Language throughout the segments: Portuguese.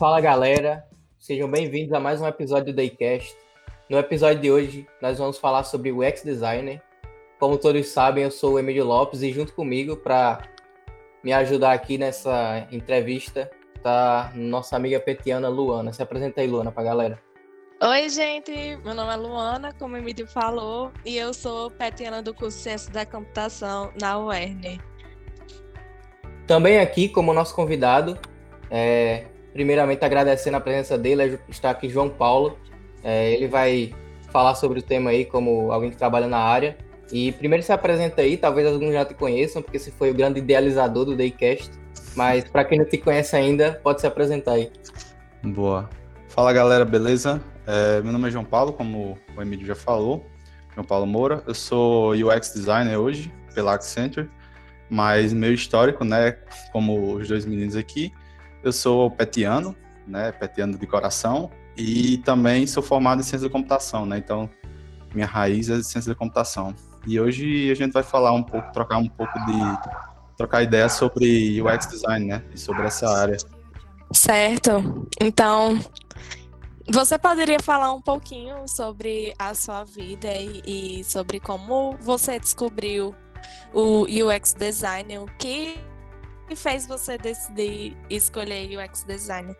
Fala galera, sejam bem-vindos a mais um episódio do Daycast. No episódio de hoje, nós vamos falar sobre o UX Designer. Como todos sabem, eu sou o Emílio Lopes e junto comigo para me ajudar aqui nessa entrevista tá nossa amiga petiana Luana. Se apresenta aí, Luana, para a galera. Oi, gente. Meu nome é Luana, como o Emílio falou, e eu sou petiana do curso Ciência da Computação na UERN. Também aqui, como nosso convidado, é, primeiramente agradecendo a presença dele, está aqui João Paulo. É, ele vai falar sobre o tema aí, como alguém que trabalha na área. E primeiro se apresenta aí, talvez alguns já te conheçam, porque você foi o grande idealizador do Daycast. Mas para quem não te conhece ainda, pode se apresentar aí. Boa. Fala galera, beleza? É, meu nome é João Paulo, como o Emílio já falou, João Paulo Moura. Eu sou UX designer hoje pela Accenture, mas meu histórico, né, como os dois meninos aqui, eu sou petiano, né, petiano de coração, e também sou formado em ciência da computação, né, então minha raiz é ciência da computação. E hoje a gente vai falar um pouco, trocar um pouco de, trocar ideias sobre UX design, né, e sobre essa área. Certo. Então, você poderia falar um pouquinho sobre a sua vida e, e, sobre como você descobriu o UX design? O que fez você decidir escolher UX design?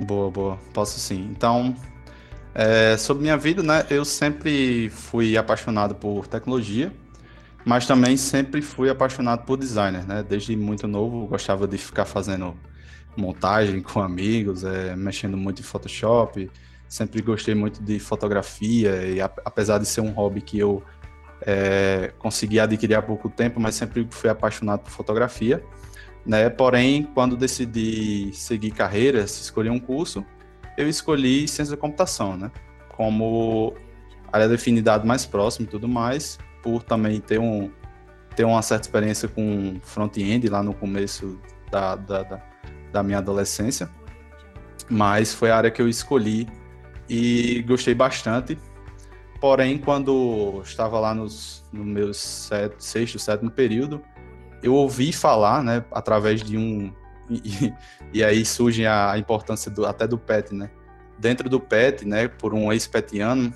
Boa, boa. Posso sim. Então, é, sobre minha vida, né? Eu sempre fui apaixonado por tecnologia, mas também sempre fui apaixonado por designer, né? Desde muito novo, gostava de ficar fazendo montagem com amigos, é, mexendo muito em Photoshop. Sempre gostei muito de fotografia e apesar de ser um hobby que eu é, consegui adquirir há pouco tempo, mas sempre fui apaixonado por fotografia. Né? Porém, quando decidi seguir carreiras, escolher um curso, eu escolhi ciência da computação, né? Como área de afinidade mais próxima e tudo mais, por também ter um ter uma certa experiência com front-end lá no começo da, da, da, da minha adolescência, mas foi a área que eu escolhi e gostei bastante. Porém, quando estava lá nos, no meu set, sexto, sétimo período, eu ouvi falar, né, através de um. E, e aí surge a, importância do, até do PET, né? Dentro do PET, né, por um ex-petiano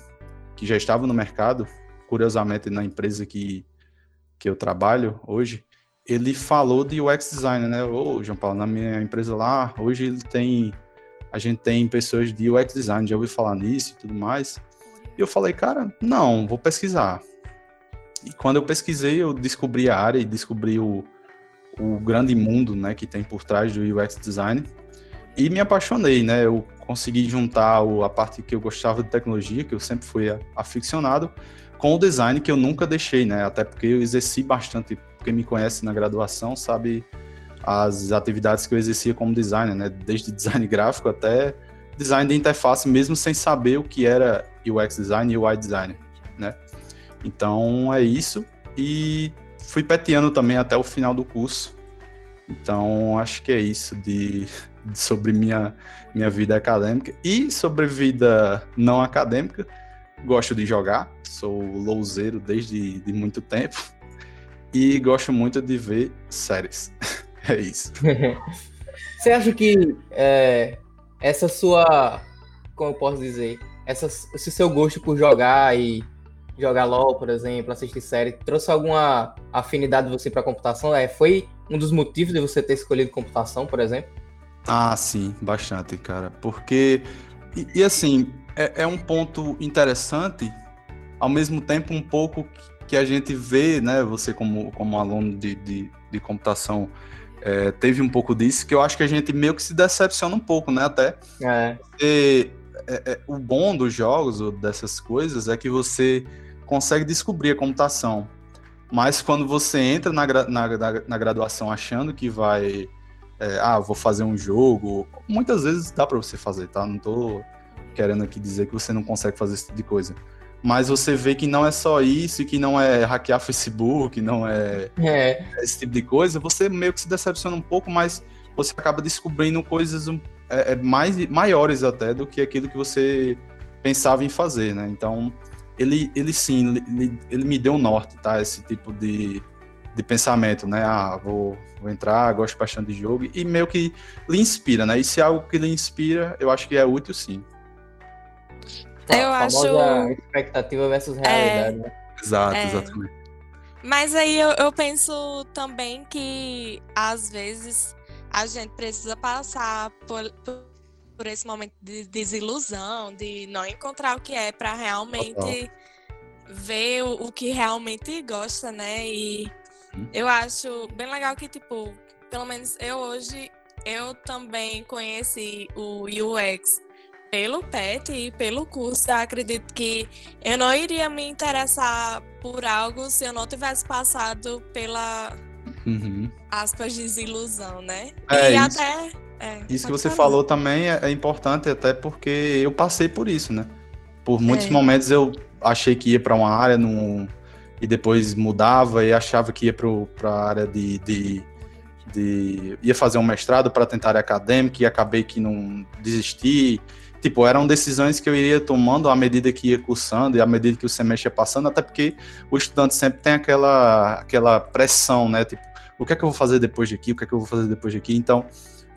que já estava no mercado, curiosamente na empresa que, que eu trabalho hoje, ele falou de UX design, né? Ô, João Paulo, na minha empresa lá, hoje ele tem a gente tem pessoas de UX design, já ouviu falar nisso e tudo mais. E eu falei, cara, não, vou pesquisar. E quando eu pesquisei, eu descobri a área e descobri o, o grande mundo, né, que tem por trás do UX design. E me apaixonei, né? Eu consegui juntar o, a parte que eu gostava de tecnologia, que eu sempre fui aficionado, com o design que eu nunca deixei, né? Até porque eu exerci bastante quem me conhece na graduação sabe as atividades que eu exercia como designer, né? Desde design gráfico até design de interface, mesmo sem saber o que era UX design e UI design, né? Então é isso. E fui petiano também até o final do curso. Então acho que é isso de, de sobre minha minha vida acadêmica e sobre vida não acadêmica. Gosto de jogar, sou louzeiro desde de muito tempo e gosto muito de ver séries. é isso. Você acha que é, essa sua, como eu posso dizer, essa, esse seu gosto por jogar e jogar LOL, por exemplo, assistir série, trouxe alguma afinidade de você para computação? É, foi um dos motivos de você ter escolhido computação, por exemplo? Ah, sim, bastante, cara. Porque, e, e assim, é, é, um ponto interessante, ao mesmo tempo um pouco que a gente vê, né, você como, como aluno de, de, de computação, é, teve um pouco disso, que eu acho que a gente meio que se decepciona um pouco, né, até. É. E, é, é, o bom dos jogos, ou dessas coisas, é que você consegue descobrir a computação. Mas quando você entra na, na, na graduação achando que vai... É, ah, vou fazer um jogo... Muitas vezes dá para você fazer, tá? Não tô querendo aqui dizer que você não consegue fazer esse tipo de coisa mas você vê que não é só isso, que não é hackear Facebook, não é, é, esse tipo de coisa, você meio que se decepciona um pouco, mas você acaba descobrindo coisas é, é, mais maiores até do que aquilo que você pensava em fazer, né? Então, ele, ele sim, ele, ele me deu norte, tá? Esse tipo de, de pensamento, né? Ah, vou, vou entrar, gosto bastante de jogo, e meio que lhe inspira, né? E se é algo que lhe inspira, eu acho que é útil sim. Eu a acho. expectativa versus realidade, é... né? Exato, é... exatamente. Mas aí eu, eu penso também que às vezes a gente precisa passar por, por, por esse momento de desilusão, de não encontrar o que é para realmente Total. ver o, o, que realmente gosta, né? E hum. eu acho bem legal que, tipo, pelo menos eu hoje, eu também conheci o UX pelo PET e pelo curso, eu acredito que eu não iria me interessar por algo se eu não tivesse passado pela uhum. aspas desilusão, né? É e isso. até é, isso que você falar. falou também é, é, importante até porque eu passei por isso, né? Por muitos é. momentos eu achei que ia para uma área num, e depois mudava e achava que ia para a área de, de, de, ia fazer um mestrado para tentar área acadêmica e acabei que não desisti tipo, eram decisões que eu iria tomando à medida que ia cursando e à medida que o semestre ia passando, até porque o estudante sempre tem aquela, aquela pressão, né? Tipo, o que é que eu vou fazer depois de aqui? O que é que eu vou fazer depois de aqui? Então,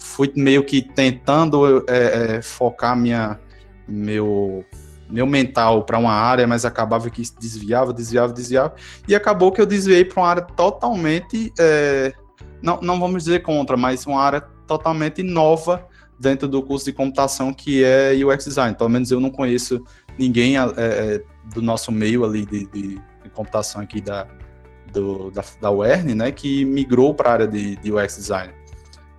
fui meio que tentando é, é, focar minha, meu, meu mental para uma área, mas acabava que desviava, desviava, desviava, e acabou que eu desviei para uma área totalmente, é, não, não vamos dizer contra, mas uma área totalmente nova dentro do curso de computação que é UX Design. Pelo menos eu não conheço ninguém é, é, do nosso meio ali de, de, computação aqui da, do, da, da UERN, né, que migrou para a área de, de, UX Design.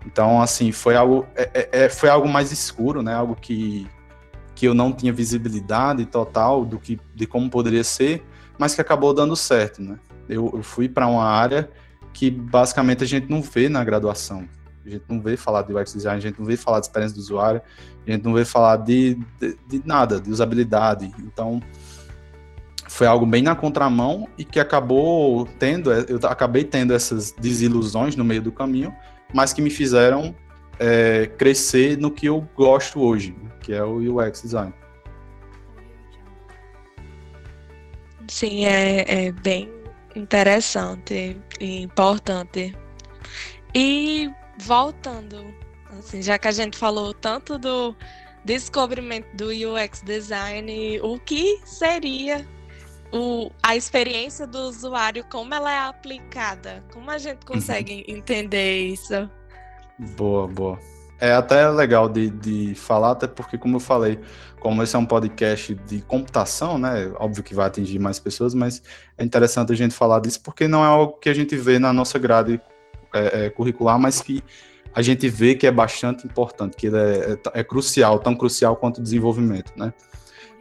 Então, assim, foi algo, é, é, é, foi algo mais escuro, né, algo que, que eu não tinha visibilidade total do que, de como poderia ser, mas que acabou dando certo, né. Eu, eu fui para uma área que basicamente a gente não vê na graduação, a gente não vê falar de UX design, a gente não vê falar de experiência do usuário, a gente não vê falar de, de, de nada, de usabilidade. Então, foi algo bem na contramão e que acabou tendo, eu acabei tendo essas desilusões no meio do caminho, mas que me fizeram é, crescer no que eu gosto hoje, que é o UX design. Sim, é, é bem interessante e importante. E voltando, assim, já que a gente falou tanto do descobrimento do UX design, o que seria o, a experiência do usuário, como ela é aplicada? Como a gente consegue uhum. entender isso? Boa, boa. É até legal de, de falar, até porque, como eu falei, como esse é um podcast de computação, né? Óbvio que vai atingir mais pessoas, mas é interessante a gente falar disso porque não é algo que a gente vê na nossa grade é, é, curricular, mas que a gente vê que é bastante importante, que ele é, é, é, crucial, tão crucial quanto o desenvolvimento, né?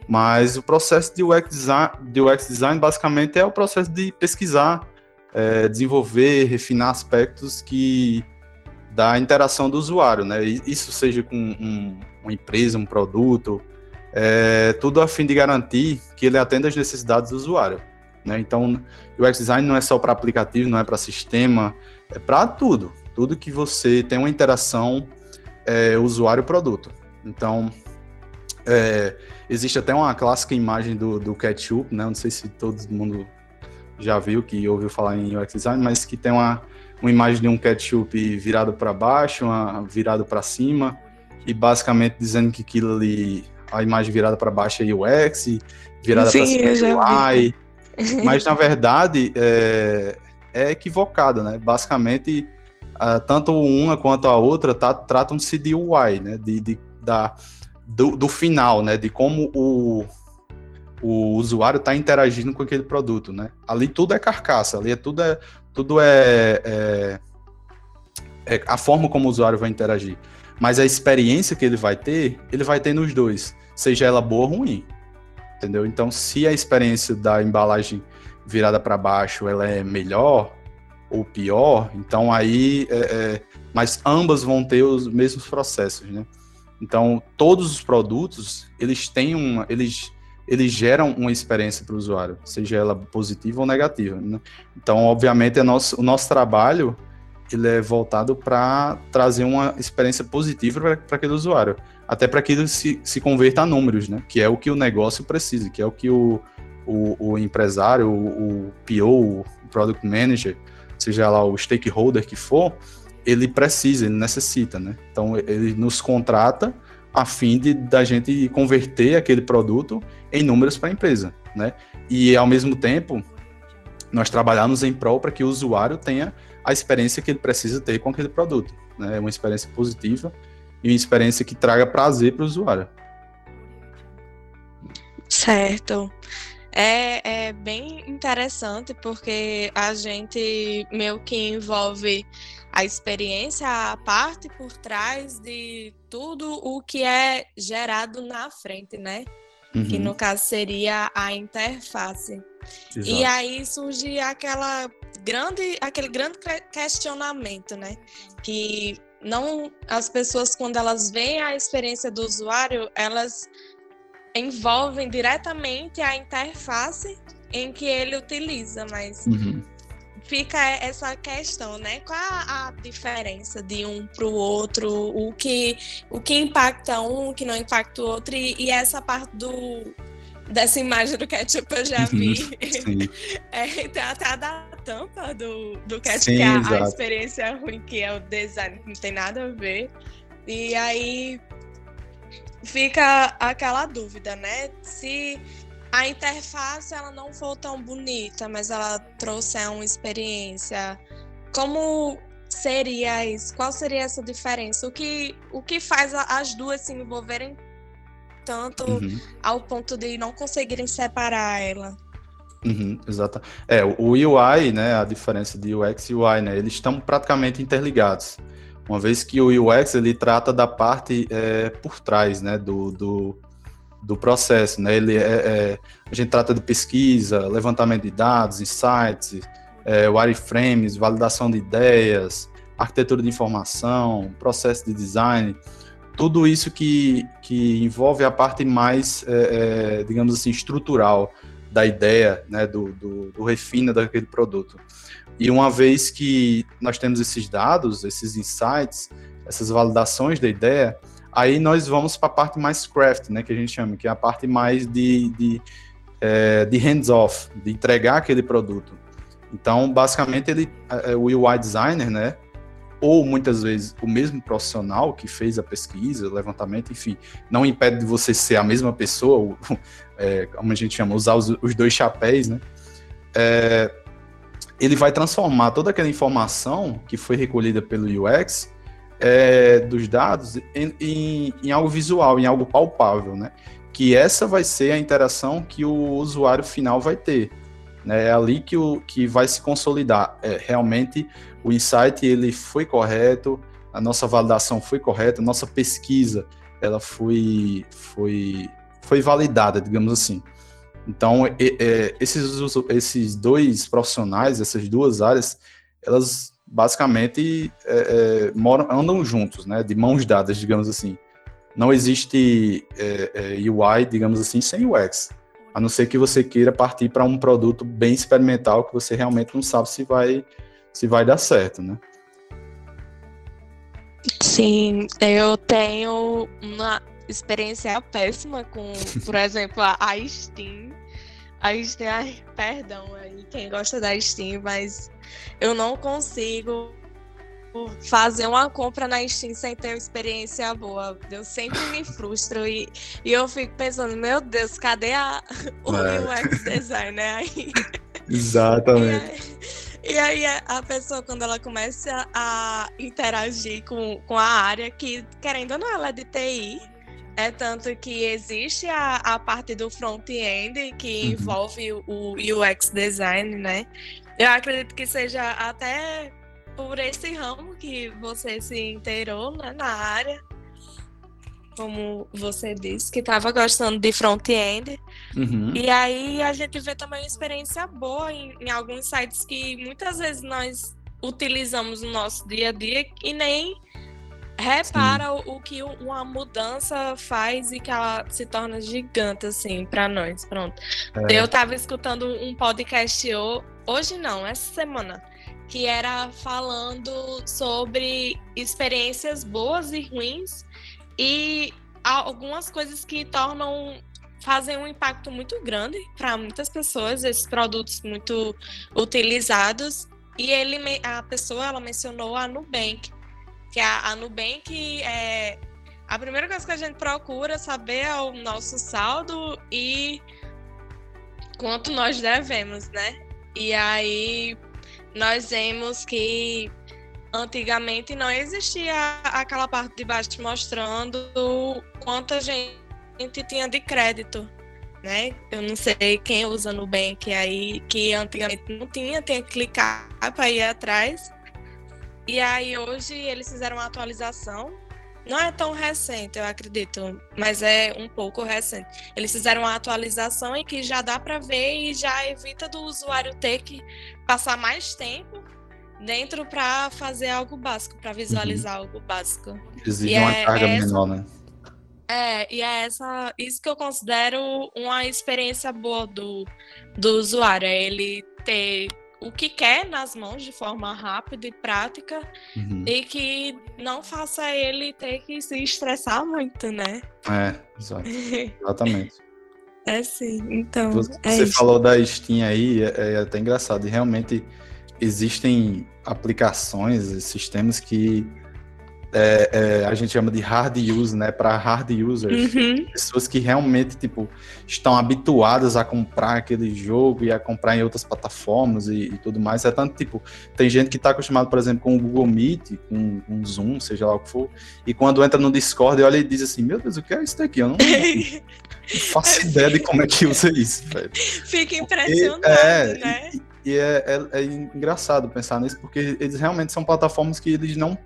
Mas o processo de UX design, de UX design basicamente é o processo de pesquisar, é, desenvolver, refinar aspectos que da interação do usuário, né? Isso seja com um, uma empresa, um produto, é, tudo a fim de garantir que ele atenda às necessidades do usuário. Né? Então, o UX design não é só para aplicativo, não é para sistema, é para tudo. Tudo que você tem uma interação é, usuário-produto. Então, é, existe até uma clássica imagem do, do ketchup, né? Não sei se todo mundo já viu, que ouviu falar em UX design, mas que tem uma, uma imagem de um ketchup virado para baixo, uma virado para cima, e basicamente dizendo que aquilo ali, a imagem virada para baixo é UX, virada para cima é UI. Mas na verdade, é, é equivocada, né? Basicamente, uh, tanto uma quanto a outra tá, tratam-se de UI, né? De, de da, do, do, final, né? De como o, o usuário está interagindo com aquele produto, né? Ali tudo é carcaça, ali é tudo é tudo é, é, é a forma como o usuário vai interagir. Mas a experiência que ele vai ter, ele vai ter nos dois, seja ela boa ou ruim. Entendeu? Então, se a experiência da embalagem virada para baixo ela é melhor ou pior, então aí, é, é, mas ambas vão ter os mesmos processos, né? Então todos os produtos eles têm uma, eles eles geram uma experiência para o usuário, seja ela positiva ou negativa. Né? Então, obviamente, é nosso, o nosso trabalho ele é voltado para trazer uma experiência positiva para aquele usuário, até para que ele se, se converta a números, né? Que é o que o negócio precisa, que é o que o, o, o empresário, o, o PO, o Product Manager, seja lá o stakeholder que for, ele precisa, ele necessita, né? Então ele nos contrata a fim de da gente converter aquele produto em números para a empresa, né? E ao mesmo tempo nós trabalhamos em prol para que o usuário tenha a experiência que ele precisa ter com aquele produto, né? Uma experiência positiva e uma experiência que traga prazer para o usuário. Certo. É, é bem interessante porque a gente meio que envolve a experiência, a parte por trás de tudo o que é gerado na frente, né? Uhum. Que no caso seria a interface. Exato. E aí surge aquela grande, aquele grande questionamento, né? Que não as pessoas quando elas veem a experiência do usuário, elas envolvem diretamente a interface em que ele utiliza, mas uhum. fica essa questão, né? Qual a, diferença de um para o outro? O que, o que impacta um, o que não impacta o outro? E, e essa parte do, dessa imagem do ketchup eu já vi. é, tem até a da tampa do, do ketchup, Sim, que é a, a experiência ruim, que é o design, que não tem nada a ver. E aí fica aquela dúvida, né? Se a interface ela não for tão bonita, mas ela trouxer uma experiência, como seria isso? Qual seria essa diferença? O que, o que faz as duas se envolverem tanto uhum. ao ponto de não conseguirem separar ela? Uhum, exato. É, o UI, né, a diferença de UX e UI, né, eles estão praticamente interligados uma vez que o UX ele trata da parte é, por trás, né, do, do, do processo, né, ele é, é, a gente trata de pesquisa, levantamento de dados, insights, é, wireframes, validação de ideias, arquitetura de informação, processo de design, tudo isso que, que envolve a parte mais, é, é, digamos assim, estrutural da ideia, né, do, do, do daquele produto. E uma vez que nós temos esses dados, esses insights, essas validações da ideia, aí nós vamos para a parte mais craft, né, que a gente chama, que é a parte mais de, de, é, de hands-off, de entregar aquele produto. Então, basicamente, ele, é, o UI designer, né, ou muitas vezes o mesmo profissional que fez a pesquisa, o levantamento, enfim, não impede de você ser a mesma pessoa, ou, é, como a gente chama, usar os, os dois chapéus, né? É, ele vai transformar toda aquela informação que foi recolhida pelo UX é, dos dados em, em, em, algo visual, em algo palpável, né? Que essa vai ser a interação que o usuário final vai ter. Né? É ali que, o, que vai se consolidar. É, realmente o insight ele foi correto, a nossa validação foi correta, a nossa pesquisa ela foi, foi, foi validada, digamos assim. Então, é, esses, esses dois profissionais, essas duas áreas, elas basicamente é, é, moram, andam juntos, né, de mãos dadas, digamos assim. Não existe UI, digamos assim, sem UX, a não ser que você queira partir para um produto bem experimental que você realmente não sabe se vai, se vai dar certo, né? Sim, eu tenho uma experiência péssima com, por exemplo, a Steam. A Steam, ai, perdão aí, quem gosta da Steam, mas eu não consigo fazer uma compra na Steam sem ter uma experiência boa. Eu sempre me frustro e, e eu fico pensando, meu Deus, cadê a, o é. UX design, né? Aí, Exatamente. E aí, e aí a pessoa, quando ela começa a interagir com, com a área, que querendo ou não, ela é de TI, é tanto que existe a, a parte do front-end que uhum. envolve o UX design, né? Eu acredito que seja até por esse ramo que você se inteirou né, na área, como você disse, que estava gostando de front-end. Uhum. E aí a gente vê também uma experiência boa em, em alguns sites que muitas vezes nós utilizamos no nosso dia a dia e nem repara o, o, que uma mudança faz e que ela se torna gigante, assim, para nós. Pronto. É. Eu estava escutando um podcast hoje, não, essa semana, que era falando sobre experiências boas e ruins e algumas coisas que tornam fazem um impacto muito grande para muitas pessoas esses produtos muito utilizados e ele, a pessoa ela mencionou a Nubank, que a, a Nubank é a primeira coisa que a gente procura saber é o nosso saldo e quanto nós devemos, né? E aí nós vemos que antigamente não existia aquela parte de baixo mostrando quanto a gente tinha de crédito, né? Eu não sei quem usa Nubank aí, que antigamente não tinha, tem que clicar para ir atrás. E aí hoje eles fizeram uma atualização não é tão recente, eu acredito, mas é um pouco recente. Eles fizeram uma atualização em que já dá para ver e já evita do usuário ter que passar mais tempo dentro para fazer algo básico, para visualizar uhum. algo básico. Exige e uma é, carga é menor, né? É, e é essa, isso que eu considero uma experiência boa do, do usuário, é ele ter o que quer nas mãos de forma rápida e prática uhum. e que não faça ele ter que se estressar muito, né? É, exato. exatamente. é sim, então. Você, é você falou da Steam aí, é, é até engraçado. E realmente existem aplicações, sistemas que é, é, a gente chama de hard use, né, para hard users, uhum. pessoas que realmente tipo estão habituadas a comprar aquele jogo e a comprar em outras plataformas e, e tudo mais. É tanto tipo tem gente que está acostumado, por exemplo, com o Google Meet, com, com o Zoom, seja lá o que for, e quando entra no Discord, olha e diz assim, meu Deus, o que é isso daqui? Eu não, não faço ideia de como é que usa isso, velho. Fica impressionado, é, né? E, e é, é, é engraçado pensar nisso, porque eles realmente são plataformas que eles não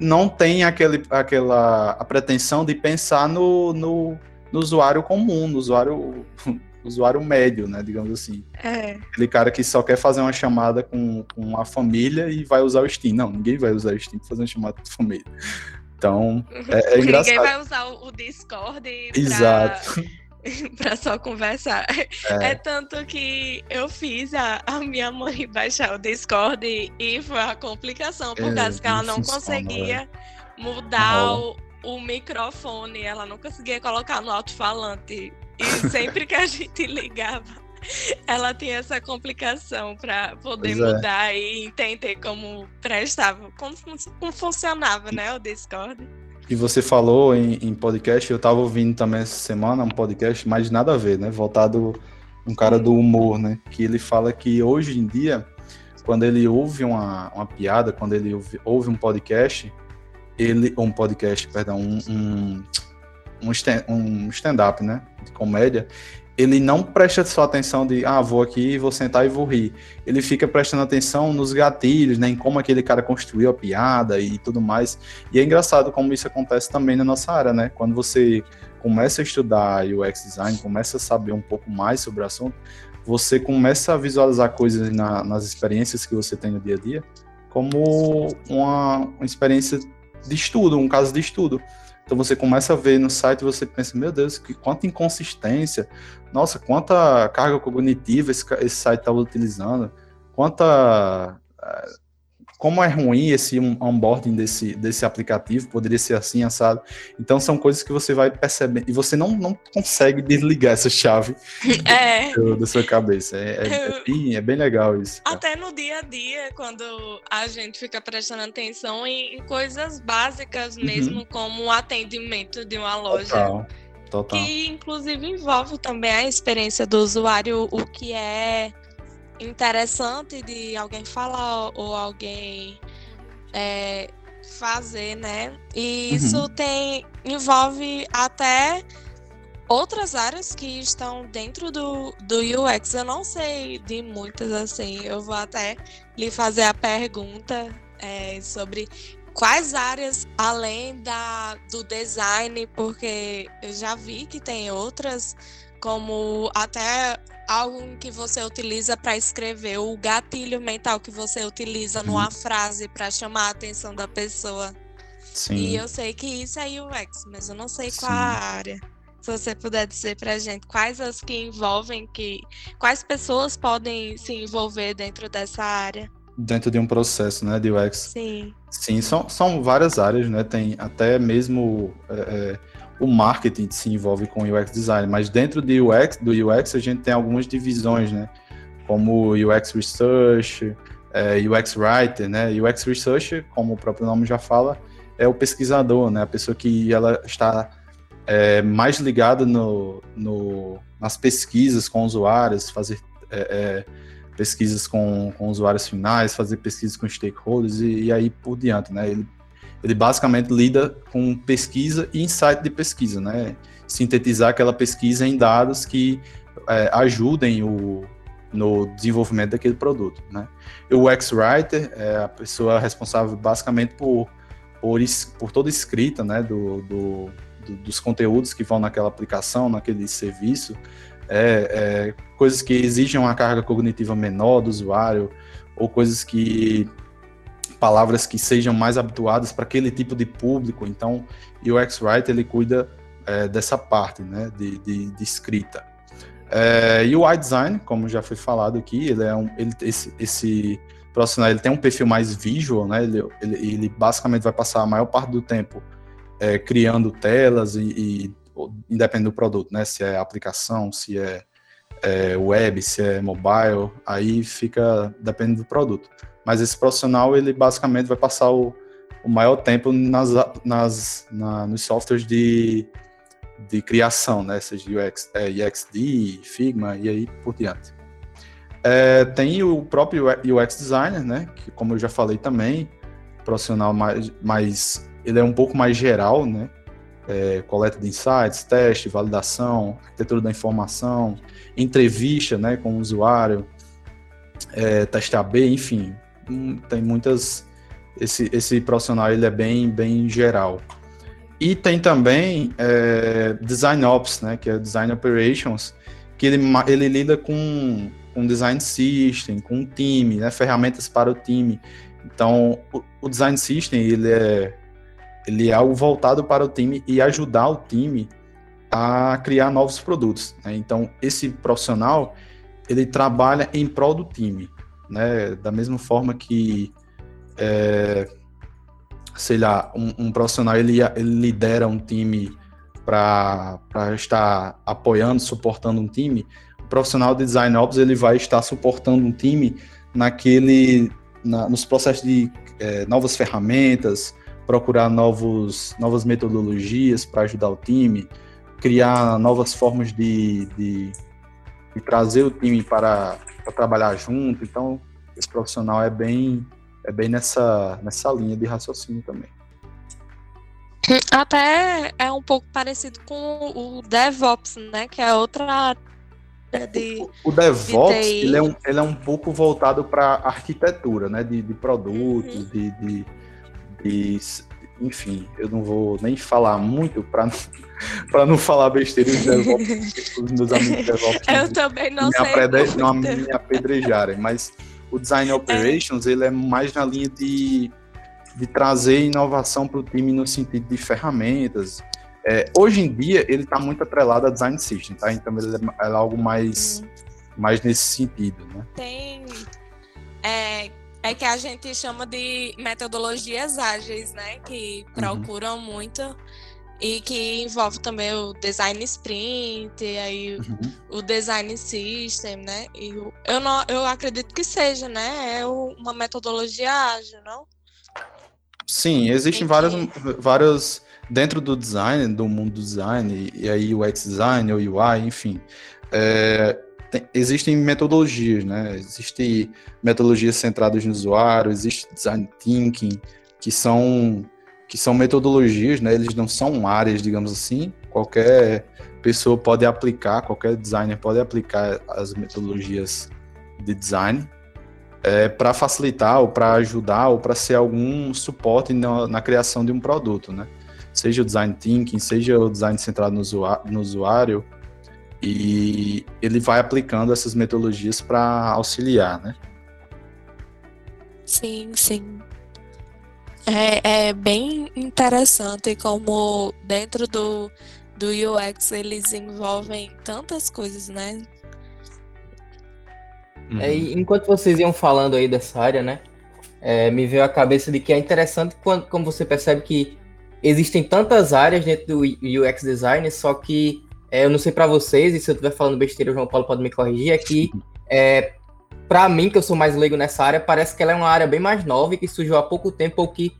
não tem aquele, aquela a pretensão de pensar no, no, no usuário comum, no usuário, usuário médio, né, digamos assim. É. Aquele cara que só quer fazer uma chamada com, com a família e vai usar o Steam. Não, ninguém vai usar o Steam para fazer uma chamada com a família. Então, é, é engraçado. Ninguém vai usar o Discord pra... Exato para só conversar. É. é. tanto que eu fiz a, a, minha mãe baixar o Discord e, foi uma complicação, por é, causa que ela não conseguia é. mudar o, o, microfone, ela não conseguia colocar no alto-falante. E sempre que a gente ligava, ela tinha essa complicação para poder pois é. mudar e entender como prestava, como, como funcionava, né, o Discord. E você falou em, em podcast, eu estava ouvindo também essa semana um podcast, mas nada a ver, né? Voltado um cara do humor, né? Que ele fala que hoje em dia, quando ele ouve uma, uma piada, quando ele ouve, ouve um podcast, ele. Um podcast, perdão, um, um, um stand-up, stand né? De comédia, ele não presta só atenção de, ah, vou aqui, vou sentar e vou rir. Ele fica prestando atenção nos gatilhos, né, em como aquele cara construiu a piada e tudo mais. E é engraçado como isso acontece também na nossa área, né? Quando você começa a estudar UX design, começa a saber um pouco mais sobre o assunto, você começa a visualizar coisas na, nas experiências que você tem no dia a dia como uma, uma experiência de estudo, um caso de estudo. Então você começa a ver no site e você pensa, meu Deus, que quanta inconsistência, nossa, quanta carga cognitiva esse, esse site está utilizando, quanta eh, como é ruim esse onboarding desse, desse aplicativo, poderia ser assim, assado. Então, são coisas que você vai perceber e você não, não consegue desligar essa chave é. da sua cabeça. É, é, é, bem, é bem legal isso. Cara. Até no dia a dia, quando a gente fica prestando atenção em, em coisas básicas uhum. mesmo, uhum. como o atendimento de uma loja. Total. Total. Que inclusive envolve também a experiência do usuário, o que é interessante de alguém falar ou alguém é, fazer, né? E uhum. isso tem envolve até outras áreas que estão dentro do, do UX. Eu não sei de muitas assim. Eu vou até lhe fazer a pergunta é, sobre quais áreas além da do design, porque eu já vi que tem outras como até algo que você utiliza para escrever, o gatilho mental que você utiliza numa uhum. frase para chamar a atenção da pessoa. Sim. E eu sei que isso é UX, mas eu não sei Sim. qual a área. Se você puder dizer para gente quais as que envolvem, que quais pessoas podem se envolver dentro dessa área. Dentro de um processo, né, de UX. Sim. Sim, são, são várias áreas, né? Tem até mesmo é, é o marketing se envolve com o UX design, mas dentro do UX, do UX a gente tem algumas divisões, né? Como UX Research, é, UX Writer, né? UX Researcher, como o próprio nome já fala, é o pesquisador, né? A pessoa que ela está é, mais ligada no, no, nas pesquisas com usuários, fazer é, é, pesquisas com, com usuários finais, fazer pesquisas com stakeholders e, e aí por diante, né? Ele, ele basicamente lida com pesquisa e insight de pesquisa, né? Sintetizar aquela pesquisa em dados que é, ajudem o, no desenvolvimento daquele produto, né? E o X-Writer é a pessoa responsável basicamente por, por, por toda a escrita, né, do, do, do, dos conteúdos que vão naquela aplicação, naquele serviço, é, é, coisas que exigem uma carga cognitiva menor do usuário, ou coisas que palavras que sejam mais habituadas para aquele tipo de público. Então, o X-Writer ele cuida é, dessa parte, né, de, de, de escrita. É, e o iDesign, como já foi falado aqui, ele é um, ele, esse, esse profissional ele tem um perfil mais visual, né? Ele, ele, ele basicamente vai passar a maior parte do tempo é, criando telas e, e independente do produto, né? Se é aplicação, se é, é, web, se é mobile, aí fica dependendo do produto. Mas esse profissional ele basicamente vai passar o, o maior tempo nas, nas, na, nos softwares de de criação, né? Seja UX, é, UXD, Figma e aí por diante. É, tem o próprio UX designer, né? Que como eu já falei também, profissional mais, mais ele é um pouco mais geral, né? É, coleta de insights, teste, validação, arquitetura da informação, entrevista, né, com o usuário, é, teste AB, enfim, tem muitas. Esse, esse profissional ele é bem, bem geral. E tem também é, Design Ops, né, que é Design Operations, que ele, ele lida com, com Design System, com time, né, ferramentas para o time. Então, o, o, Design System, ele é, ele é algo voltado para o time e ajudar o time a criar novos produtos. Né? Então, esse profissional, ele trabalha em prol do time, né? Da mesma forma que é, sei lá, um, um profissional ele, ele, lidera um time para estar apoiando, suportando um time, o profissional de design ops ele vai estar suportando um time naquele na, nos processos de é, novas ferramentas, procurar novos, novas metodologias para ajudar o time, criar novas formas de, de, de trazer o time para, para trabalhar junto. Então, esse profissional é bem é bem nessa, nessa linha de raciocínio também. Até é um pouco parecido com o DevOps, né? Que é outra área de. O, DevOps de ele, é um, ele é um pouco voltado para arquitetura, né? De, de produtos, uhum. de, de, de, Enfim, eu não vou nem falar muito para não, não falar besteira os meus amigos DevOps. Eu também não me sei. Apedre, não me apedrejarem, mas o Design Operations, é. ele é mais na linha de, de trazer inovação para o time no sentido de ferramentas. É, hoje em dia, ele está muito atrelado a Design System, tá? Então, ele é, é algo mais, hum. mais nesse sentido, né? Tem... É, é que a gente chama de metodologias ágeis, né? Que uhum. procuram uhum. muito e que envolve também o design sprint, aí uhum. o design system, né? E eu, não, eu acredito que seja, né? É uma metodologia ágil, não? Sim, existem várias, várias dentro do design, do mundo do design, e aí o X design, o UI, enfim. É, tem, existem metodologias, né? Existem metodologias centradas no usuário, existe design thinking, que são que são metodologias, né? Eles não são áreas, digamos assim. Qualquer pessoa pode aplicar, qualquer designer pode aplicar as metodologias de design é, para facilitar ou para ajudar ou para ser algum suporte na, na, criação de um produto, né? Seja o design thinking, seja o design centrado no usuário, no usuário e ele vai aplicando essas metodologias para auxiliar, né? Sim, sim. É, é bem interessante como dentro do, do UX eles envolvem tantas coisas, né? É, enquanto vocês iam falando aí dessa área, né? É, me veio a cabeça de que é interessante quando, como você percebe que existem tantas áreas dentro do UX design, só que é, eu não sei para vocês, e se eu estiver falando besteira, o João Paulo pode me corrigir, é que é, para mim, que eu sou mais leigo nessa área, parece que ela é uma área bem mais nova e que surgiu há pouco tempo, ou que.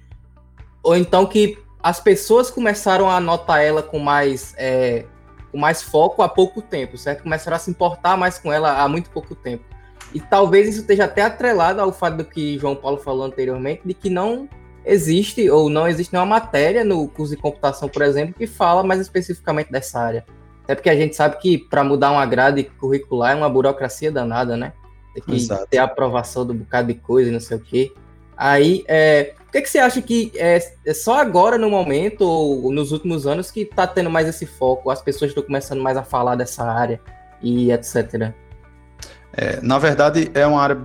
Ou então que as pessoas começaram a notar ela com mais. É, com mais foco há pouco tempo, certo? Começaram a se importar mais com ela há muito pouco tempo. E talvez isso esteja até atrelado ao fato do que João Paulo falou anteriormente, de que não existe ou não existe nenhuma matéria no curso de computação, por exemplo, que fala mais especificamente dessa área. Até porque a gente sabe que para mudar uma grade curricular é uma burocracia danada, né? Tem que Exato. ter a aprovação do bocado de coisa e não sei o quê. Aí, é, o que, que você acha que é, é, só agora, no momento, ou nos últimos anos, que está tendo mais esse foco? As pessoas estão começando mais a falar dessa área e etc. É, na verdade, é uma área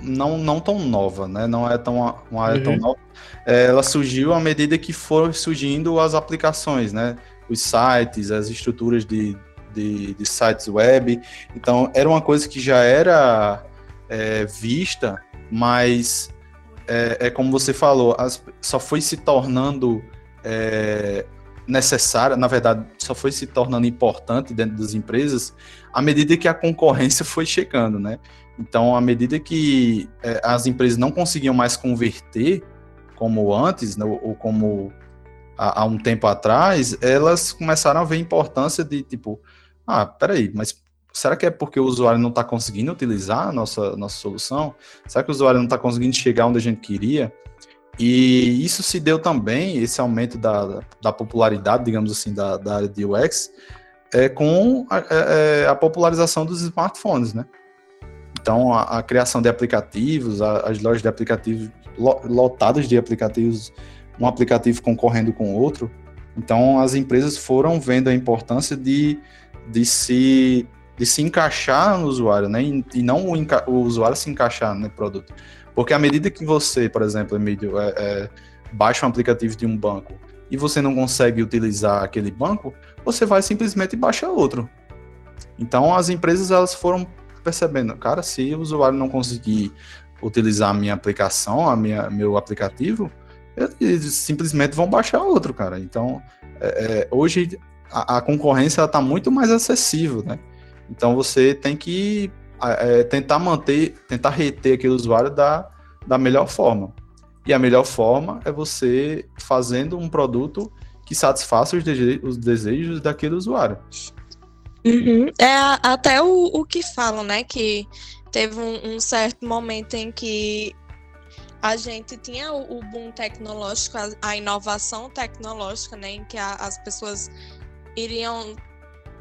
não, não tão nova, né? Não é tão, uma área uhum. tão nova. É, ela surgiu à medida que foram surgindo as aplicações, né? Os sites, as estruturas de, de, de sites web. Então, era uma coisa que já era é, vista, mas é, é, como você falou, as, só foi se tornando é, necessária, na verdade, só foi se tornando importante dentro das empresas à medida que a concorrência foi chegando, né? Então, à medida que é, as empresas não conseguiam mais converter como antes, né, ou como há, há, um tempo atrás, elas começaram a ver a importância de, tipo, ah, peraí, mas será que é porque o usuário não está conseguindo utilizar a nossa, nossa solução? Será que o usuário não está conseguindo chegar onde a gente queria? E isso se deu também, esse aumento da, da popularidade, digamos assim, da, da área de UX, é, com a, é, é, a popularização dos smartphones, né? Então, a, a criação de aplicativos, a, as lojas de aplicativos lotadas de aplicativos, um aplicativo concorrendo com outro. Então, as empresas foram vendo a importância de, de, se, de se encaixar no usuário, né? E, não o, o, usuário se encaixar no produto. Porque à medida que você, por exemplo, Emílio, é, é, baixa um aplicativo de um banco e você não consegue utilizar aquele banco, você vai simplesmente baixar outro. Então, as empresas elas foram percebendo, cara, se o usuário não conseguir utilizar a minha aplicação, a minha, meu aplicativo, eles simplesmente vão baixar outro, cara. Então, é, é hoje a, a concorrência está muito mais acessível, né? Então você tem que é, tentar manter, tentar reter aquele usuário da, da melhor forma. E a melhor forma é você fazendo um produto que satisfaça os, desejos, os desejos daquele usuário. Uhum. É até o, o que falam, né? Que teve um, um, certo momento em que a gente tinha o, boom tecnológico, a, a, inovação tecnológica, né? Em que a, as pessoas iriam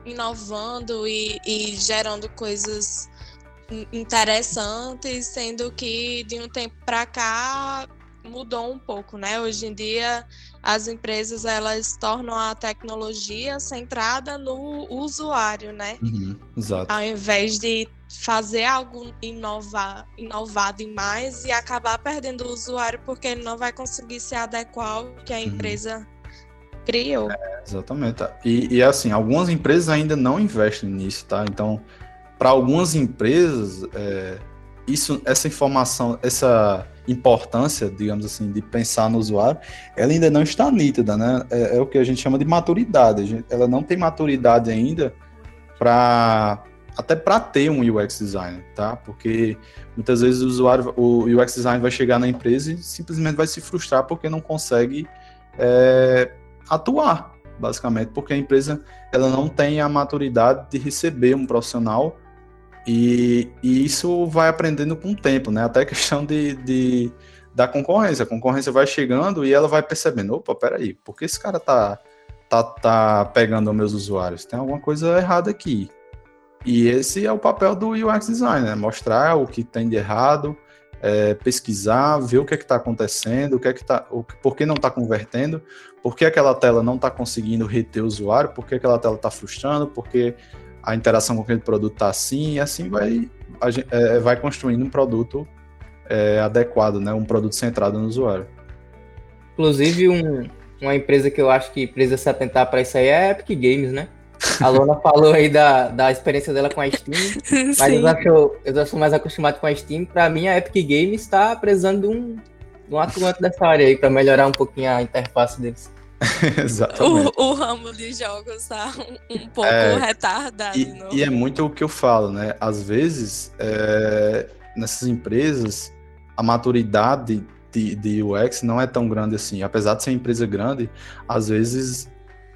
inovando e, e gerando coisas interessantes, sendo que de um tempo para cá mudou um pouco, né? Hoje em dia as empresas elas tornam a tecnologia centrada no usuário, né? Uhum, exato. Ao invés de fazer algo inovar, inovado demais e acabar perdendo o usuário porque ele não vai conseguir se adequar ao que a uhum. empresa uhum. criou. É, exatamente. E, e assim, algumas empresas ainda não investem nisso, tá? Então, para algumas empresas, é, isso, essa informação, essa importância, digamos assim, de pensar no usuário, ela ainda não está nítida, né? É, é o que a gente chama de maturidade. Gente, ela não tem maturidade ainda para até para ter um UX designer, tá? Porque muitas vezes o usuário, o UX designer vai chegar na empresa e simplesmente vai se frustrar porque não consegue é, atuar, basicamente, porque a empresa ela não tem a maturidade de receber um profissional e, e, isso vai aprendendo com o tempo, né? Até a questão de, de, da concorrência. A concorrência vai chegando e ela vai percebendo, opa, peraí, por que esse cara tá, tá, tá pegando meus usuários? Tem alguma coisa errada aqui. E esse é o papel do UX Designer, né? mostrar o que tem de errado, é, pesquisar, ver o que é está acontecendo, o que é que tá, o, por que não está convertendo, por que aquela tela não está conseguindo reter o usuário, por que aquela tela está frustrando, porque a interação com aquele produto está assim, e assim vai, é, vai construindo um produto é, adequado, né? um produto centrado no usuário. Inclusive, um, uma empresa que eu acho que precisa se atentar para isso aí é a Epic Games, né? A Lona falou aí da, da experiência dela com a Steam, mas eu acho, eu já sou mais acostumado com a Steam. Para mim, a Epic Games está precisando de um, de um atuante dessa área aí para melhorar um pouquinho a interface deles. Exatamente. O, o, ramo de jogos tá um, um pouco é, retardado. E, e, é muito o que eu falo, né? Às vezes, é, nessas empresas, a maturidade de, de UX não é tão grande assim. Apesar de ser uma empresa grande, às vezes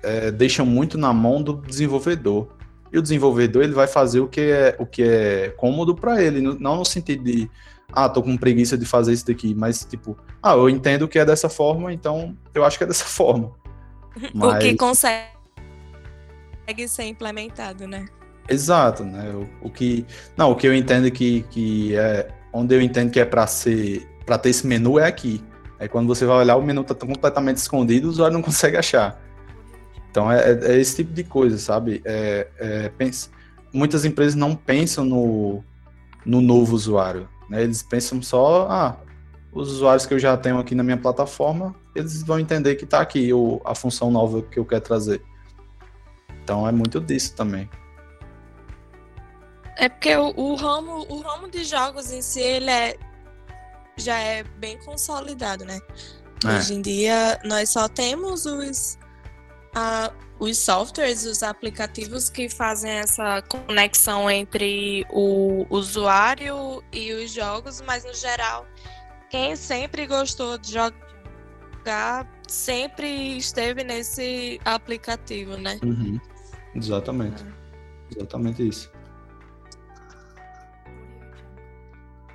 é, deixam muito na mão do desenvolvedor. E o desenvolvedor ele vai fazer o que é, o que é cômodo para ele, não no sentido de ah, tô com preguiça de fazer isso daqui, mas tipo, ah, eu entendo que é dessa forma, então eu acho que é dessa forma. Mas... O que consegue ser implementado, né? Exato, né? O, o, que não, o que eu entendo que, que é onde eu entendo que é para ser para ter esse menu é aqui. É quando você vai olhar o menu tá completamente escondido, o usuário não consegue achar. Então é, é, é esse tipo de coisa, sabe? É, é, pensa, muitas empresas não pensam no, no novo usuário. Né? Eles pensam só, ah, os usuários que eu já tenho aqui na minha plataforma, eles vão entender que está aqui o, a função nova que eu quero trazer. Então é muito disso também. É porque o, o, ramo, o ramo de jogos em si, ele é, já é bem consolidado, né? É. Hoje em dia, nós só temos os, a, os softwares, os aplicativos que fazem essa conexão entre o usuário e os jogos, mas no geral, quem sempre gostou de jogar sempre esteve nesse aplicativo, né? Uhum. Exatamente. Exatamente isso.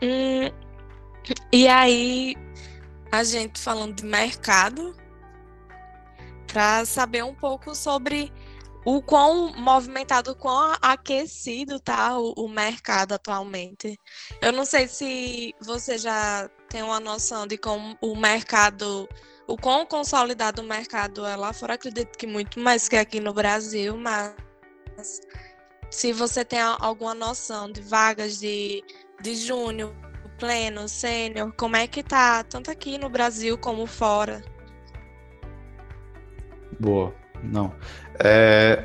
Hum, e aí, a gente falando de mercado, para saber um pouco sobre o quão movimentado, o quão aquecido tá o, o, mercado atualmente. Eu não sei se você já tem uma noção de como o mercado, o quão consolidado o mercado é lá fora, acredito que muito mais que aqui no Brasil, mas se você tem alguma noção de vagas de, de júnior, pleno, sênior, como é que tá, tanto aqui no Brasil como fora? Boa. Não. É,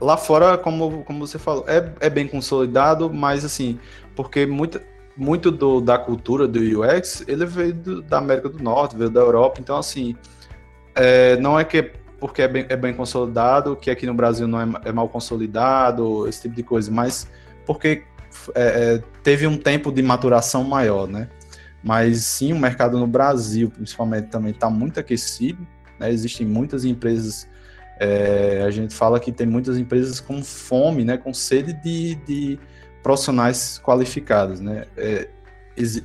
lá fora, como, como você falou, é, é bem consolidado, mas assim, porque muita, muito do, da cultura do UX, ele veio do, da América do Norte, veio da Europa, então assim, é, não é que porque é bem, é bem consolidado, que aqui no Brasil não é, é mal consolidado, esse tipo de coisa, mas porque é, é, teve um tempo de maturação maior, né? Mas sim, o mercado no Brasil, principalmente, também está muito aquecido, né? Existem muitas empresas, é, a gente fala que tem muitas empresas com fome, né? com sede de, de profissionais qualificados. Né? É,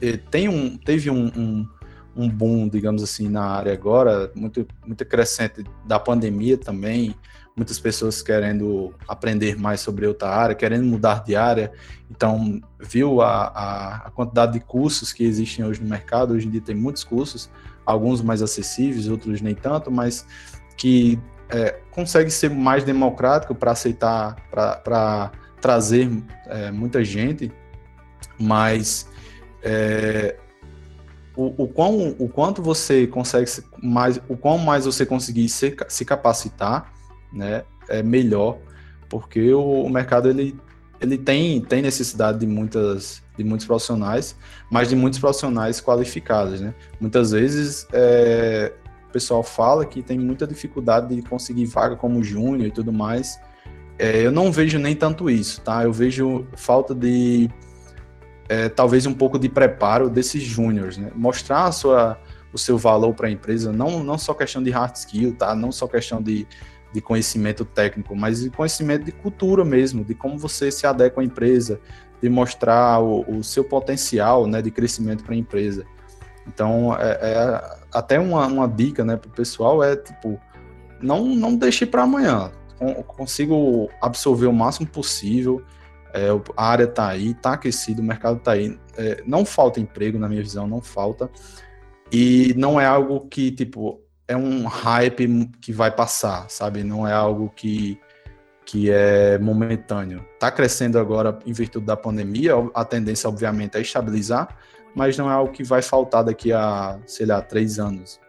é, tem um, teve um, um, um, boom, digamos assim, na área agora, muito, muito crescente da pandemia também, muitas pessoas querendo aprender mais sobre outra área, querendo mudar de área. Então, viu a, a, a, quantidade de cursos que existem hoje no mercado. Hoje em dia tem muitos cursos alguns mais acessíveis, outros nem tanto, mas que é, consegue ser mais democrático para aceitar, para trazer é, muita gente, mas é, o, o, quão, o quanto você consegue mais, o quão mais você conseguir se, se capacitar, né, é melhor, porque o, o mercado ele, ele tem, tem necessidade de muitas de muitos profissionais, mas de muitos profissionais qualificados, né? Muitas vezes é, o pessoal fala que tem muita dificuldade de conseguir vaga como júnior e tudo mais. É, eu não vejo nem tanto isso, tá? Eu vejo falta de é, talvez um pouco de preparo desses júniores, né? Mostrar sua, o seu valor para a empresa, não, não só questão de hard skill, tá? Não só questão de, de conhecimento técnico, mas de conhecimento de cultura mesmo, de como você se adequa à empresa, de mostrar o, o seu potencial né, de crescimento para a empresa. Então, é, é até uma, uma, dica né, para o pessoal é, tipo, não, não deixe para amanhã. Consigo absorver o máximo possível, é, a área está aí, está aquecido, o mercado está aí. É, não falta emprego, na minha visão, não falta. E não é algo que, tipo, é um hype que vai passar, sabe? Não é algo que que é momentâneo. Está crescendo agora em virtude da pandemia, a tendência, obviamente, é estabilizar, mas não é algo que vai faltar daqui a, sei lá, três anos.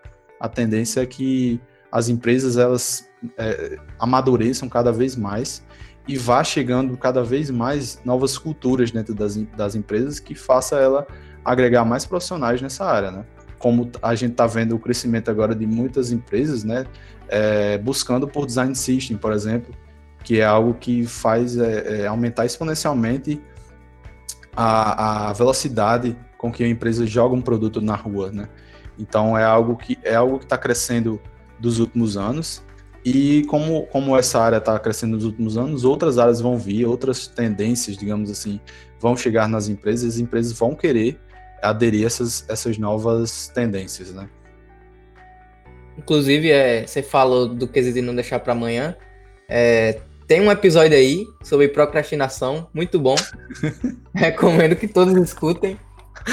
A tendência é que as empresas elas é, amadureçam cada vez mais e vá chegando cada vez mais novas culturas dentro das, das empresas que faça ela agregar mais profissionais nessa área, né? Como a gente está vendo o crescimento agora de muitas empresas, né? É, buscando por design system, por exemplo, que é algo que faz é, é, aumentar exponencialmente a, a velocidade com que a empresa joga um produto na rua, né? Então é algo que é algo que está crescendo dos últimos anos e como, como essa área está crescendo nos últimos anos, outras áreas vão vir, outras tendências, digamos assim, vão chegar nas empresas, as empresas vão querer aderir a essas, essas novas tendências, né? Inclusive, é, você falou do quesito de não deixar para amanhã. É, tem um episódio aí sobre procrastinação, muito bom. Recomendo que todos escutem.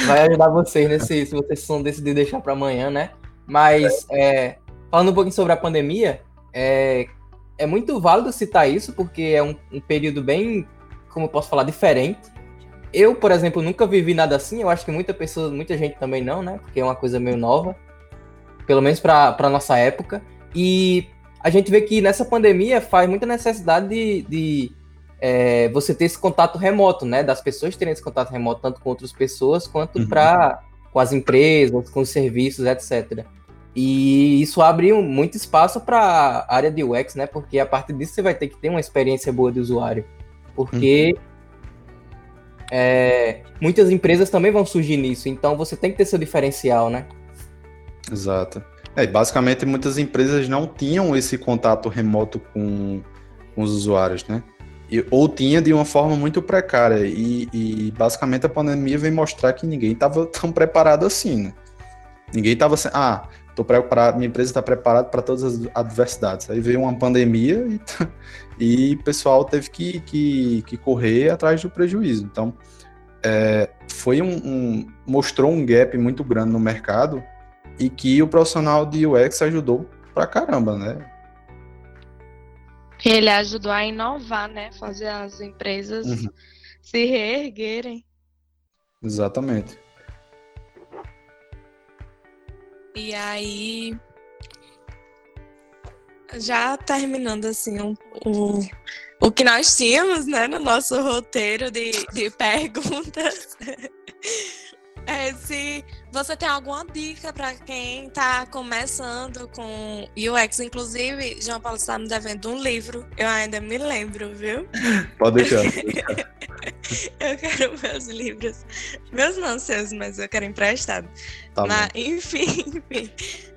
Vai ajudar vocês nesse, se vocês são decididos deixar para amanhã, né? Mas é, falando um pouquinho sobre a pandemia, é, é muito válido citar isso, porque é um, um período bem, como eu posso falar, diferente. Eu, por exemplo, nunca vivi nada assim. Eu acho que muita pessoa, muita gente também não, né? Porque é uma coisa meio nova, pelo menos para nossa época. E a gente vê que nessa pandemia faz muita necessidade de, de é, você ter esse contato remoto, né? Das pessoas terem esse contato remoto tanto com outras pessoas quanto uhum. para com as empresas, com os serviços, etc. E isso abre um, muito espaço para a área de UX, né? Porque a partir disso você vai ter que ter uma experiência boa de usuário. Porque uhum. É, muitas empresas também vão surgir nisso, então você tem que ter seu diferencial, né? Exato. É, basicamente, muitas empresas não tinham esse contato remoto com, com os usuários, né? E, ou tinha de uma forma muito precária. E, e basicamente a pandemia veio mostrar que ninguém estava tão preparado assim, né? Ninguém estava assim, ah, tô preparado, minha empresa está preparada para todas as adversidades. Aí veio uma pandemia e, e o pessoal teve que, que, que, correr atrás do prejuízo. Então, é, foi um, um, mostrou um gap muito grande no mercado e que o profissional de UX ajudou pra caramba, né? Ele ajudou a inovar, né? Fazer as empresas uhum. se reerguerem. Exatamente. E aí, já terminando assim o, o, o que nós tínhamos né, no nosso roteiro de, de perguntas. É, se você tem alguma dica para quem está começando com UX, inclusive, João Paulo está me devendo um livro, eu ainda me lembro, viu? Pode deixar. eu quero meus livros. Meus não seus, mas eu quero emprestado. Tá mas, enfim, enfim.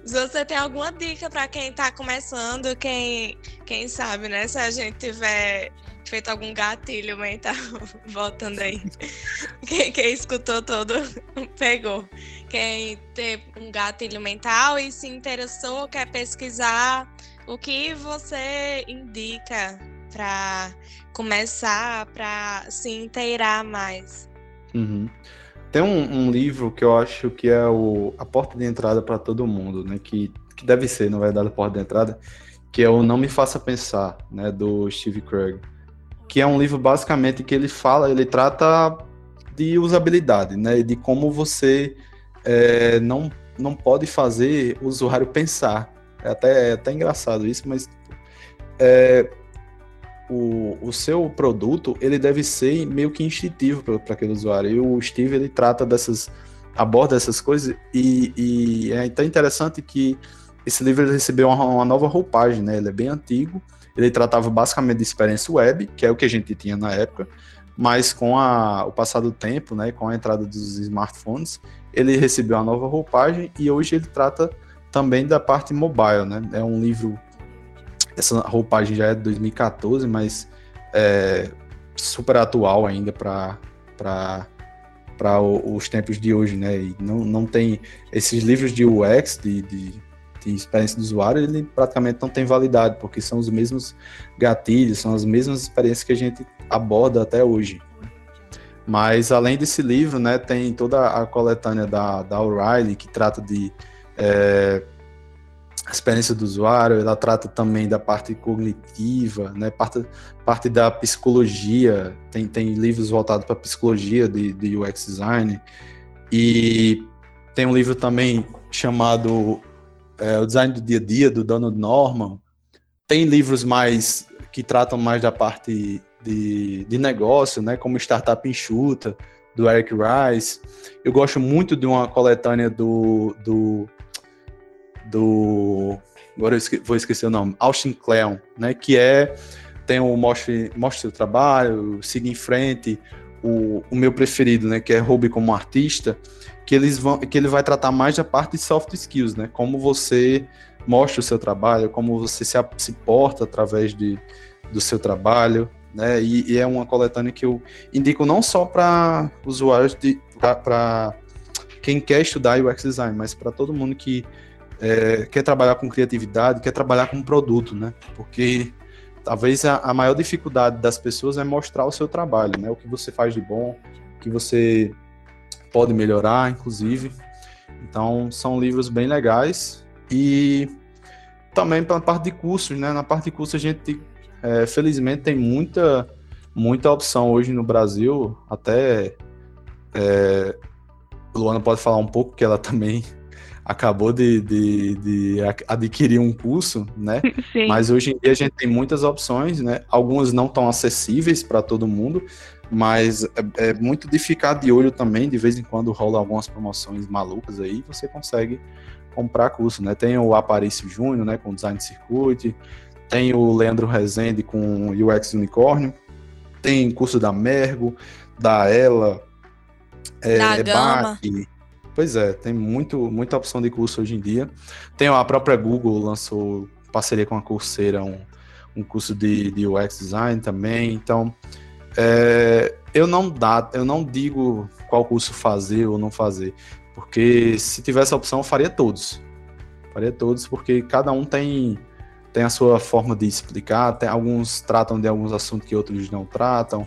Se você tem alguma dica para quem está começando, quem, quem sabe, né? Se a gente tiver feito algum gatilho mental. Voltando aí. Quem, quem escutou todo pegou. Quem tem um gatilho mental e se interessou, quer pesquisar, o que você indica para começar, para se inteirar mais? Uhum. Tem um, um, livro que eu acho que é o, a porta de entrada para todo mundo, né? Que, que deve ser, na verdade, a porta de entrada, que é o Não Me Faça Pensar, né? Do Steve Krug que é um livro basicamente que ele fala, ele trata de usabilidade, né? De como você é, não, não pode fazer o usuário pensar. É até, é até engraçado isso, mas é, o, o seu produto ele deve ser meio que instintivo para aquele usuário. E o Steve ele trata dessas, aborda essas coisas e, e é tão interessante que esse livro recebeu uma, uma nova roupagem, né? Ele é bem antigo ele tratava basicamente de experiência web, que é o que a gente tinha na época, mas com a, o passar do tempo, né, com a entrada dos smartphones, ele recebeu uma nova roupagem e hoje ele trata também da parte mobile, né? É um livro, essa roupagem já é de 2014, mas é super atual ainda para para os tempos de hoje, né? E não, não tem esses livros de UX, de, de de experiência do usuário, ele praticamente não tem validade, porque são os mesmos gatilhos, são as mesmas experiências que a gente aborda até hoje. Mas além desse livro, né, tem toda a coletânea da, da O'Reilly, que trata de é, experiência do usuário, ela trata também da parte cognitiva, né, parte, parte da psicologia, tem, tem livros voltados para psicologia de, de UX design, e tem um livro também chamado é, o design do dia a dia do Donald Norman. Tem livros mais que tratam mais da parte de, de negócio, né, como Startup Enxuta, do Eric Rice. Eu gosto muito de uma coletânea do. do, do agora eu esque, vou esquecer o nome, Austin Kleon, né, que é. Tem o Mostre, Mostre o Trabalho, Siga em Frente, o, o meu preferido, né, que é Hobby como artista, que eles vão, que ele vai tratar mais da parte de soft skills, né, como você mostra o seu trabalho, como você se, se porta através de, do seu trabalho, né, e, e é uma coletânea que eu indico não só para usuários de para quem quer estudar UX design, mas para todo mundo que é, quer trabalhar com criatividade, quer trabalhar com produto, né? Porque talvez a, a, maior dificuldade das pessoas é mostrar o seu trabalho, né? O que você faz de bom, o que você pode melhorar, inclusive. Então, são livros bem legais. E também para a parte de cursos, né? Na parte de cursos a gente, é, felizmente, tem muita, muita opção hoje no Brasil. Até é, Luana pode falar um pouco, que ela também acabou de, de, de, adquirir um curso, né? Sim. Mas hoje em dia a gente tem muitas opções, né? Algumas não tão acessíveis para todo mundo, mas é, é, muito de ficar de olho também. De vez em quando rola algumas promoções malucas aí, você consegue comprar curso, né? Tem o Aparício Júnior, né? Com Design Circuit, tem o Leandro Rezende com UX Unicórnio, tem curso da Mergo, da Ela, é, da Gama. Pois é, tem muito, muita opção de curso hoje em dia. Tem a própria Google lançou parceria com a Coursera um, um curso de, de UX design também. Então, é, eu não dá, eu não digo qual curso fazer ou não fazer, porque se tivesse a opção, eu faria todos. Faria todos, porque cada um tem tem a sua forma de explicar, tem, alguns tratam de alguns assuntos que outros não tratam.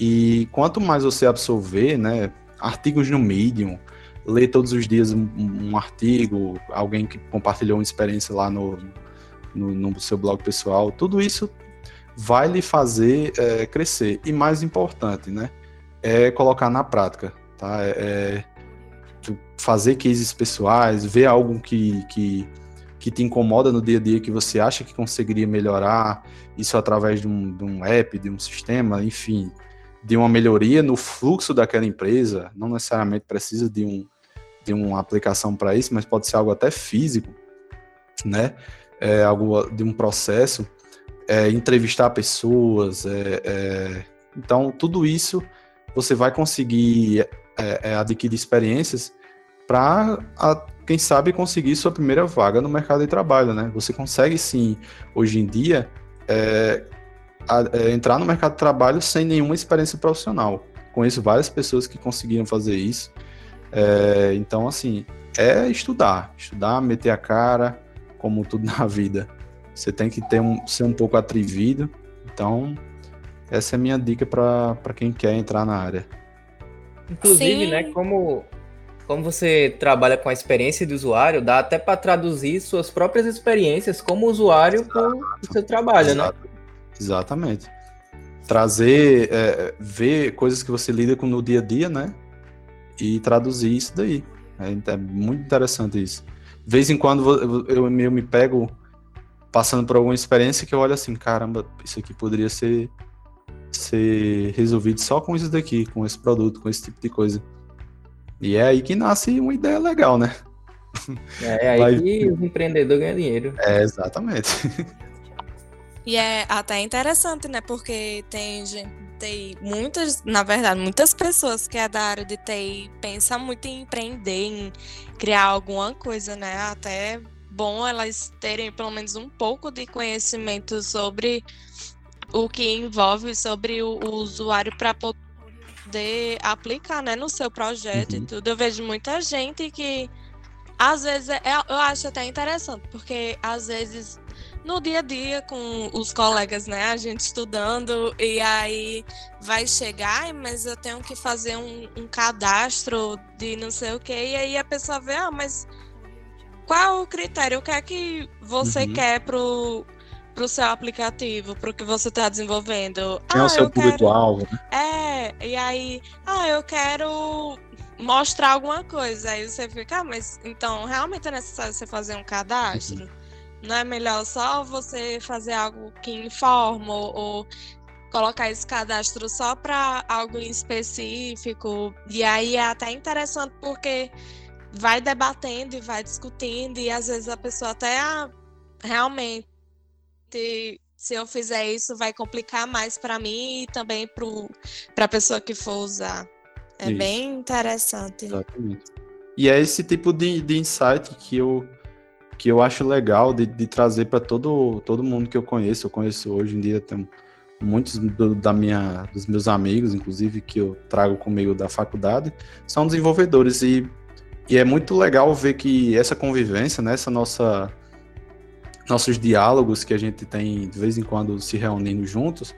E quanto mais você absorver, né, artigos no Medium, ler todos os dias um, um, artigo, alguém que compartilhou uma experiência lá no, no, no seu blog pessoal, tudo isso vai lhe fazer é, crescer. E mais importante, né? É colocar na prática, tá? É, é fazer cases pessoais, ver algo que, que, que te incomoda no dia a dia, que você acha que conseguiria melhorar, isso através de um, de um app, de um sistema, enfim, de uma melhoria no fluxo daquela empresa, não necessariamente precisa de um, tem uma aplicação para isso, mas pode ser algo até físico, né? É, algo de um processo, é, entrevistar pessoas, é, é então tudo isso você vai conseguir é, é, adquirir experiências para, quem sabe, conseguir sua primeira vaga no mercado de trabalho, né? Você consegue sim, hoje em dia, a, entrar no mercado de trabalho sem nenhuma experiência profissional. Conheço várias pessoas que conseguiram fazer isso é, então, assim, é estudar, estudar, meter a cara, como tudo na vida. Você tem que ter um, ser um pouco atrevido. Então, essa é a minha dica para quem quer entrar na área. Inclusive, Sim. né, como, como você trabalha com a experiência de usuário, dá até para traduzir suas próprias experiências como usuário para o seu trabalho, né? Exato. né? Exatamente. Trazer, é, ver coisas que você lida com no dia a dia, né? E traduzir isso daí. É, é muito interessante isso. De vez em quando eu, eu me pego passando por alguma experiência que eu olho assim, caramba, isso aqui poderia ser ser resolvido só com isso daqui, com esse produto, com esse tipo de coisa. E é aí que nasce uma ideia legal, né? É, é aí Vai... que o empreendedor ganha dinheiro. É, exatamente. E é até interessante, né? Porque tem gente TI, muitas, na verdade, muitas pessoas que é da área de TI pensam muito em empreender, em criar alguma coisa, né? Até bom elas terem pelo menos um pouco de conhecimento sobre o que envolve sobre o, o usuário para poder aplicar, né, no seu projeto uhum. e tudo. Eu vejo muita gente que às vezes é, eu acho até interessante, porque às vezes no dia a dia com os colegas, né? A gente estudando e aí vai chegar, mas eu tenho que fazer um, um cadastro de não sei o que, e aí a pessoa vê, ah, mas qual o critério? O que é que você uhum. quer pro, pro seu aplicativo, pro que você está desenvolvendo? Quem ah, é o seu público-alvo, né? É, e aí, ah, eu quero mostrar alguma coisa. Aí você fica, ah, mas então realmente é necessário você fazer um cadastro? Uhum. Não é melhor só você fazer algo que informa ou, ou colocar esse cadastro só para algo em específico? E aí é até interessante porque vai debatendo e vai discutindo e às vezes a pessoa até ah, realmente se eu fizer isso, vai complicar mais para mim e também para a pessoa que for usar. É isso. bem interessante. Exatamente. E é esse tipo de, de insight que eu, que eu acho legal de, de trazer para todo, todo mundo que eu conheço. Eu conheço hoje em dia, tem muitos do, da minha, dos meus amigos, inclusive, que eu trago comigo da faculdade, são desenvolvedores. E, e é muito legal ver que essa convivência, né, essa nossa nossos diálogos que a gente tem de vez em quando se reunindo juntos,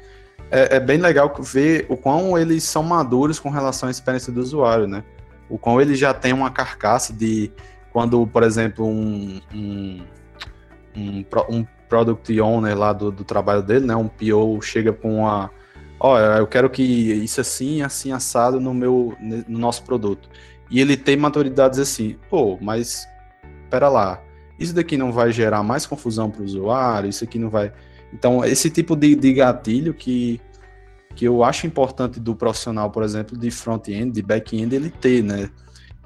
é, é, bem legal ver o quão eles são maduros com relação à experiência do usuário, né? O quão ele já tem uma carcaça de quando, por exemplo, um, um, um, um product owner lá do, do trabalho dele, né? Um PO chega com uma olha, eu quero que isso assim, assim, assado no meu, no nosso produto. E ele tem maturidades assim, pô, mas pera lá, isso daqui não vai gerar mais confusão para o usuário, isso aqui não vai. Então, esse tipo de, de gatilho que, que eu acho importante do profissional, por exemplo, de front-end, de back-end, ele ter, né?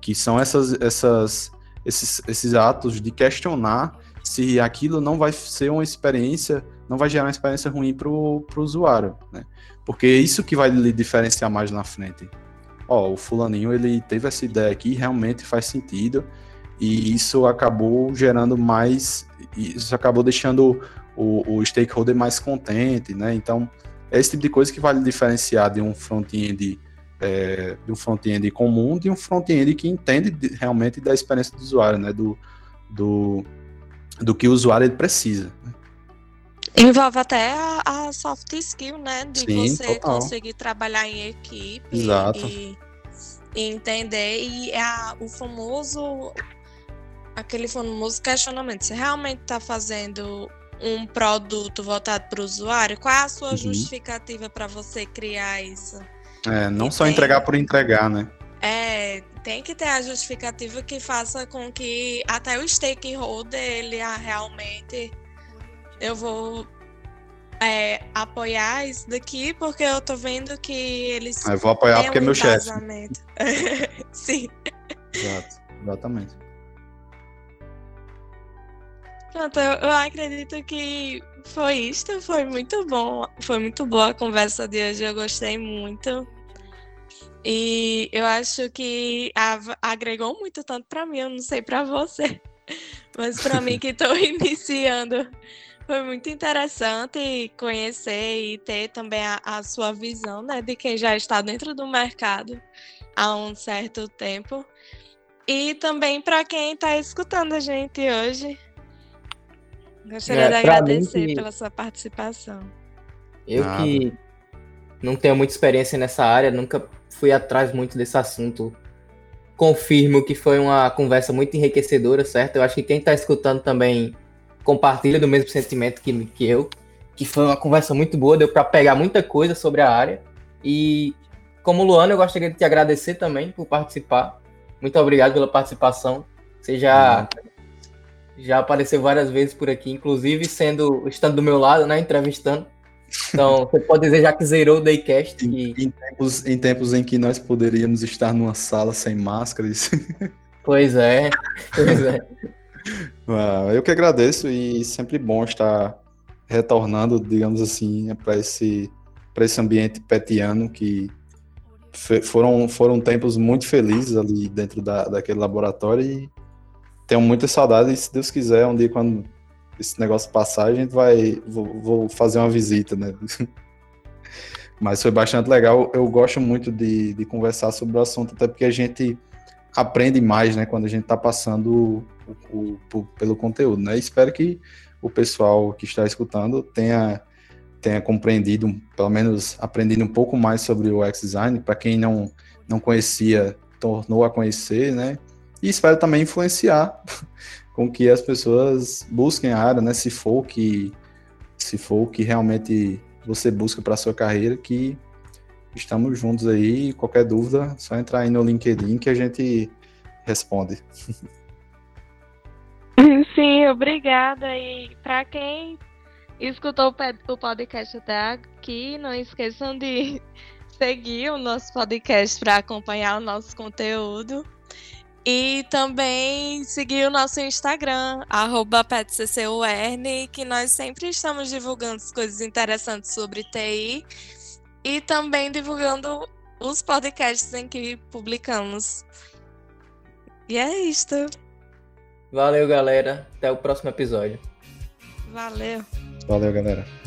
Que são essas, essas, esses, esses atos de questionar se aquilo não vai ser uma experiência, não vai gerar uma experiência ruim para o usuário, né? Porque é isso que vai lhe diferenciar mais na frente. Ó, o fulaninho, ele teve essa ideia aqui, realmente faz sentido, e isso acabou gerando mais, isso acabou deixando o, o stakeholder mais contente, né? Então, é esse tipo de coisa que vale diferenciar de um front-end é, de um front-end comum de um front-end que entende de, realmente da experiência do usuário, né? Do, do, do que o usuário ele precisa. Né? Envolve até a, a, soft skill, né? De Sim, você total. conseguir trabalhar em equipe Exato. E, e entender. E é a, o famoso aquele famoso questionamento. Você realmente está fazendo um produto voltado para o usuário? Qual é a sua uhum. justificativa para você criar isso? É, não e só tem... entregar por entregar, né? É, tem que ter a justificativa que faça com que até o stakeholder, ele ah, realmente eu vou é, apoiar isso daqui porque eu tô vendo que eles. Eu vou apoiar porque um é meu chefe. Sim. Exato, exatamente. Pronto, eu, eu acredito que foi isto, foi muito bom. Foi muito boa a conversa de hoje, eu gostei muito. E eu acho que agregou muito tanto para mim, eu não sei para você, mas para mim que estou iniciando, foi muito interessante conhecer e ter também a, a, sua visão, né, de quem já está dentro do mercado há um certo tempo. E também para quem está escutando a gente hoje, Gostaria é, de agradecer que... pela sua participação. Eu Nada. que não tenho muita experiência nessa área, nunca fui atrás muito desse assunto. Confirmo que foi uma conversa muito enriquecedora, certo? Eu acho que quem está escutando também compartilha do mesmo sentimento que, que eu, que foi uma conversa muito boa, deu para pegar muita coisa sobre a área. E como Luana, eu gostaria de te agradecer também por participar. Muito obrigado pela participação. Você já já apareceu várias vezes por aqui, inclusive sendo estando do meu lado, né, entrevistando. Então, você pode dizer já que zerou o Daycast. Em, em, tempos, em tempos em que nós poderíamos estar numa sala sem máscaras. Pois é, pois é. Ah, eu que agradeço e sempre bom estar retornando, digamos assim, para esse, esse ambiente petiano que foram, foram tempos muito felizes ali dentro da, daquele laboratório e tenho muita saudade e se Deus quiser, um dia quando esse negócio passar, a gente vai. Vou, vou fazer uma visita, né? Mas foi bastante legal. Eu gosto muito de, de conversar sobre o assunto, até porque a gente aprende mais, né, quando a gente está passando o, o, o, pelo conteúdo, né? Espero que o pessoal que está escutando tenha tenha compreendido, pelo menos aprendido um pouco mais sobre o UX design. Para quem não não conhecia, tornou a conhecer, né? E espero também influenciar com que as pessoas busquem a área, né? Se for que, se for que realmente você busca para sua carreira, que estamos juntos aí. Qualquer dúvida, só entrar aí no LinkedIn que a gente responde. Sim, obrigada. E para quem escutou o podcast até aqui, não esqueçam de seguir o nosso podcast para acompanhar o nosso conteúdo. E também seguir o nosso Instagram, PetCCURN, que nós sempre estamos divulgando coisas interessantes sobre TI e também divulgando os podcasts em que publicamos. E é isto. Valeu, galera. Até o próximo episódio. Valeu. Valeu, galera.